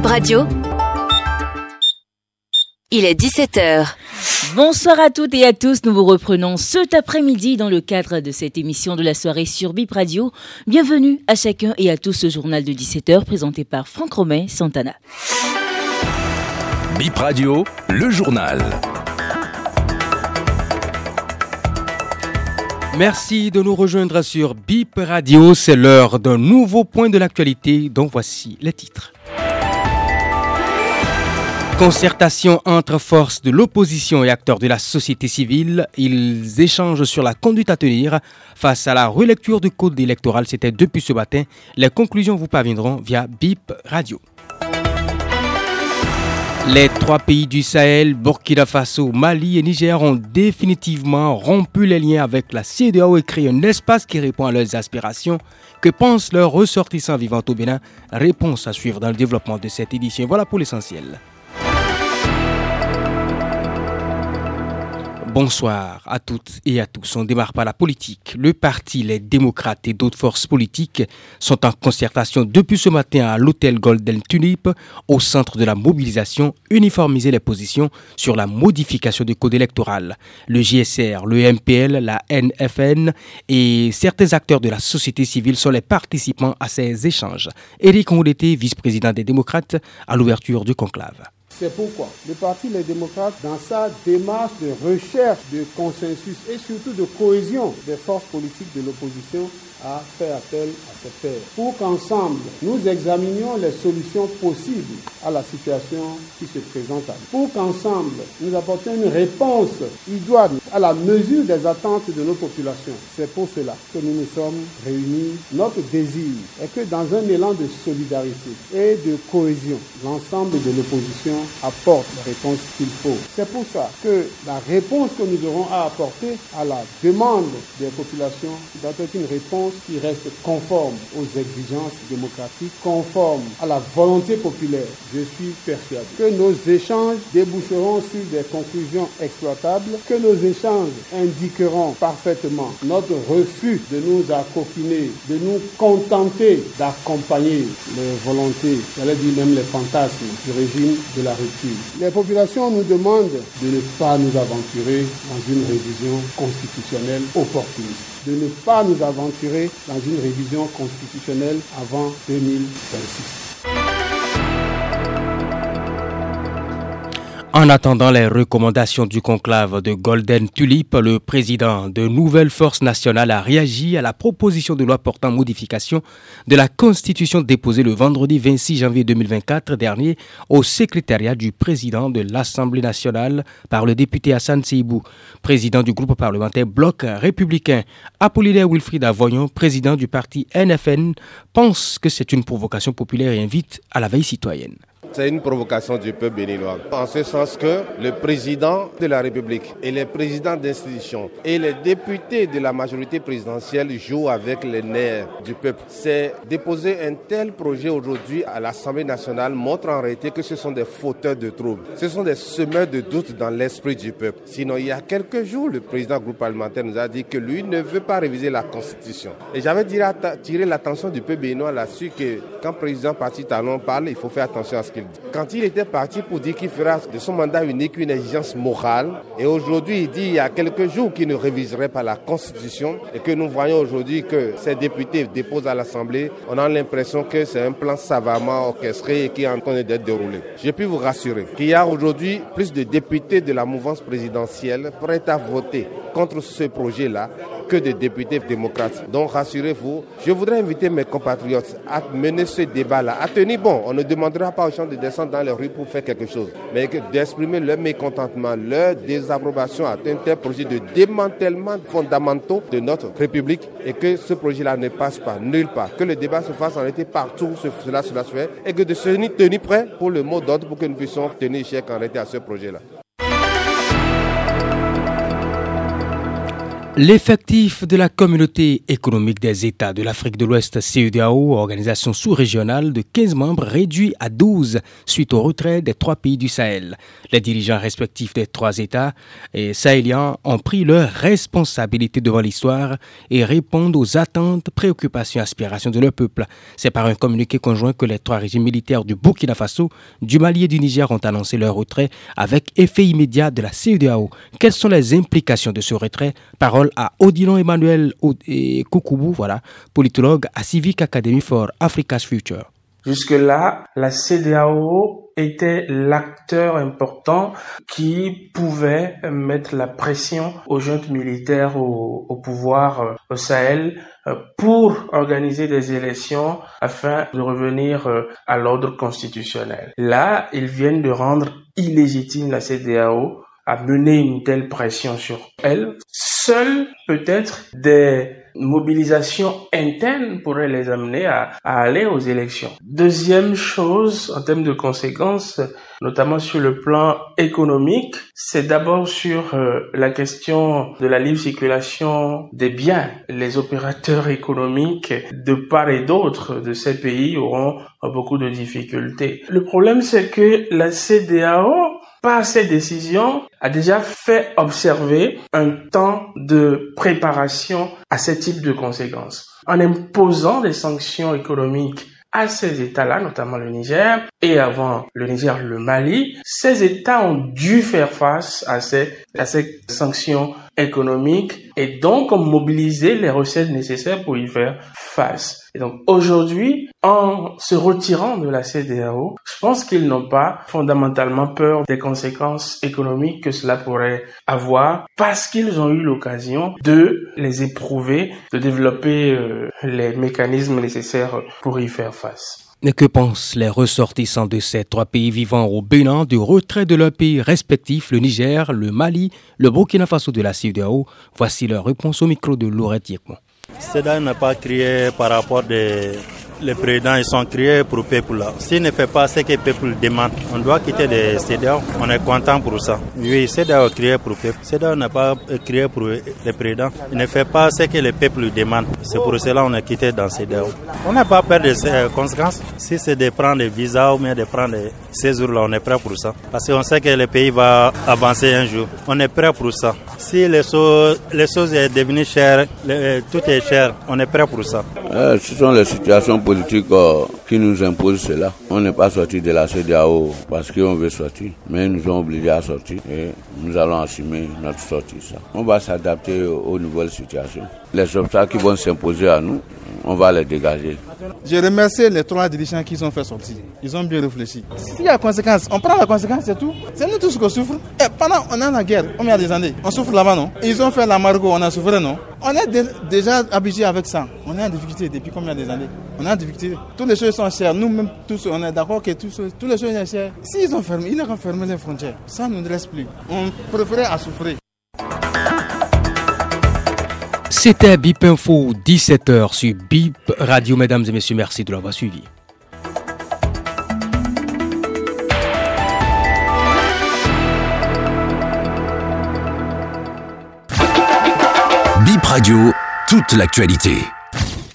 Bip Radio. Il est 17h. Bonsoir à toutes et à tous. Nous vous reprenons cet après-midi dans le cadre de cette émission de la soirée sur Bip Radio. Bienvenue à chacun et à tous ce journal de 17h présenté par Franck Romain Santana. Bip Radio, le journal. Merci de nous rejoindre sur Bip Radio. C'est l'heure d'un nouveau point de l'actualité dont voici les titres. Concertation entre forces de l'opposition et acteurs de la société civile. Ils échangent sur la conduite à tenir face à la relecture du code électoral. C'était depuis ce matin. Les conclusions vous parviendront via BIP Radio. Les trois pays du Sahel, Burkina Faso, Mali et Niger ont définitivement rompu les liens avec la CEDEAO et créé un espace qui répond à leurs aspirations. Que pensent leurs ressortissants vivant au Bénin? Réponse à suivre dans le développement de cette édition. Voilà pour l'essentiel. Bonsoir à toutes et à tous. On démarre par la politique. Le parti, les démocrates et d'autres forces politiques sont en concertation depuis ce matin à l'hôtel Golden Tulip au centre de la mobilisation, uniformiser les positions sur la modification du code électoral. Le GSR, le MPL, la NFN et certains acteurs de la société civile sont les participants à ces échanges. Éric Ondété, vice-président des démocrates, à l'ouverture du conclave. C'est pourquoi le Parti Les démocrates, dans sa démarche de recherche de consensus et surtout de cohésion des forces politiques de l'opposition, a fait appel à ses pairs pour qu'ensemble nous examinions les solutions possibles à la situation qui se présente à nous. Pour qu'ensemble nous apportions une réponse idoine à la mesure des attentes de nos populations. C'est pour cela que nous nous sommes réunis. Notre désir est que dans un élan de solidarité et de cohésion, l'ensemble de l'opposition apporte la réponse qu'il faut. C'est pour ça que la réponse que nous aurons à apporter à la demande des populations doit être une réponse qui reste conforme aux exigences démocratiques, conforme à la volonté populaire. Je suis persuadé que nos échanges déboucheront sur des conclusions exploitables, que nos échanges indiqueront parfaitement notre refus de nous accoquiner, de nous contenter d'accompagner les volontés, j'allais dire même les fantasmes du régime de la rupture. Les populations nous demandent de ne pas nous aventurer dans une révision constitutionnelle opportuniste de ne pas nous aventurer dans une révision constitutionnelle avant 2026. En attendant les recommandations du conclave de Golden Tulip, le président de Nouvelle Force Nationale a réagi à la proposition de loi portant modification de la Constitution déposée le vendredi 26 janvier 2024 dernier au secrétariat du président de l'Assemblée nationale par le député Hassan Seibou, président du groupe parlementaire Bloc républicain. Apollinaire Wilfried Avoyon, président du parti NFN, pense que c'est une provocation populaire et invite à la veille citoyenne. C'est une provocation du peuple béninois. En ce sens que le président de la République et les présidents d'institutions et les députés de la majorité présidentielle jouent avec les nerfs du peuple. C'est déposer un tel projet aujourd'hui à l'Assemblée nationale montre en réalité que ce sont des fauteurs de troubles. Ce sont des semeurs de doute dans l'esprit du peuple. Sinon, il y a quelques jours, le président du groupe parlementaire nous a dit que lui ne veut pas réviser la Constitution. Et j'avais tiré l'attention du peuple béninois là-dessus que quand le président parti talon parle, il faut faire attention à ce qu'il quand il était parti pour dire qu'il fera de son mandat unique une exigence morale, et aujourd'hui il dit il y a quelques jours qu'il ne réviserait pas la Constitution, et que nous voyons aujourd'hui que ces députés déposent à l'Assemblée, on a l'impression que c'est un plan savamment orchestré et qui est en train d'être déroulé. Je puis vous rassurer qu'il y a aujourd'hui plus de députés de la mouvance présidentielle prêts à voter contre ce projet-là que de députés démocrates. Donc rassurez-vous, je voudrais inviter mes compatriotes à mener ce débat-là, à tenir bon. On ne demandera pas aux gens de descendre dans les rues pour faire quelque chose, mais d'exprimer leur mécontentement, leur désapprobation à un tel projet de démantèlement fondamentaux de notre République et que ce projet-là ne passe pas nulle part. Que le débat se fasse en été partout, cela, cela se fait, et que de se tenir prêt pour le mot d'ordre pour que nous puissions tenir chèque en réalité à ce projet-là. L'effectif de la communauté économique des États de l'Afrique de l'Ouest CEDAO, organisation sous-régionale de 15 membres, réduit à 12 suite au retrait des trois pays du Sahel. Les dirigeants respectifs des trois États et sahéliens ont pris leurs responsabilités devant l'histoire et répondent aux attentes, préoccupations aspirations de leur peuple. C'est par un communiqué conjoint que les trois régimes militaires du Burkina Faso, du Mali et du Niger ont annoncé leur retrait avec effet immédiat de la CEDAO. Quelles sont les implications de ce retrait? À Odilon Emmanuel Koukoubou, politologue à Civic Academy for Africa's Future. Jusque-là, la CDAO était l'acteur important qui pouvait mettre la pression aux jeunes militaires au, pouvoir euh, au Sahel euh, pour organiser des élections afin de revenir euh, à l'ordre constitutionnel. Là, ils viennent de rendre illégitime la CDAO à mener une telle pression sur elle. Seules peut-être des mobilisations internes pourraient les amener à, aller aux élections. Deuxième chose, en termes de conséquences, notamment sur le plan économique, c'est d'abord sur euh, la question de la libre circulation des biens. Les opérateurs économiques de part et d'autre de ces pays auront beaucoup de difficultés. Le problème, c'est que la CDAO par ces décisions, a déjà fait observer un temps de préparation à ce type de conséquences. En imposant des sanctions économiques à ces États-là, notamment le Niger, et avant le Niger, le Mali, ces États ont dû faire face à ces, à ces sanctions économiques et donc ont mobilisé les recettes nécessaires pour y faire face. Et donc aujourd'hui, en se retirant de la CDAO, je pense qu'ils n'ont pas fondamentalement peur des conséquences économiques que cela pourrait avoir parce qu'ils ont eu l'occasion de les éprouver, de développer euh, les mécanismes nécessaires pour y faire face. Que pensent les ressortissants de ces trois pays vivant au Bénin du retrait de leurs pays respectifs, le Niger, le Mali, le Burkina Faso de la CDAO Voici leur réponse au micro de Laurent Yekmo. CEDA n'a pas crié par rapport des les présidents ils sont créés pour le peuple là. S'il ne fait pas ce que le peuple demande, on doit quitter les CEDEAO. On est content pour ça. Oui, CEDEAO est créé pour le peuple. CEDEAO n'a pas créé pour les présidents. Il ne fait pas ce que le peuple demande. C'est pour cela qu'on est quitté dans CEDEAO. On n'a pas peur de ces conséquences. Si c'est de prendre des visas ou bien de prendre des séjours là, on est prêt pour ça. Parce qu'on sait que le pays va avancer un jour. On est prêt pour ça. Si les choses, les choses sont devenues chères, tout est cher, on est prêt pour ça. Euh, ce sont les situations politiques euh, qui nous imposent cela. On n'est pas sorti de la CDAO parce qu'on veut sortir, mais ils nous ont obligés à sortir et nous allons assumer notre sortie. On va s'adapter aux nouvelles situations. Les obstacles qui vont s'imposer à nous, on va les dégager. Je remercie les trois dirigeants qui sont fait sortir. Ils ont bien réfléchi. S'il y a conséquence, on prend la conséquence, c'est tout. C'est nous tous qui souffrons. Et pendant, on a la guerre, on y a des années. On souffre là-bas, non? Ils ont fait la margot, on a souffert, non? On est déjà habitué avec ça. On est en difficulté depuis combien des années? On est en difficulté. Toutes les choses sont chères. Nous-mêmes, tous, on est d'accord que tous, tous les choses sont chères. S'ils ont fermé, ils ont fermé les frontières. Ça ne nous reste plus. On préférait à souffrir. C'était Bip Info, 17h sur Bip Radio. Mesdames et messieurs, merci de l'avoir suivi. Bip Radio, toute l'actualité.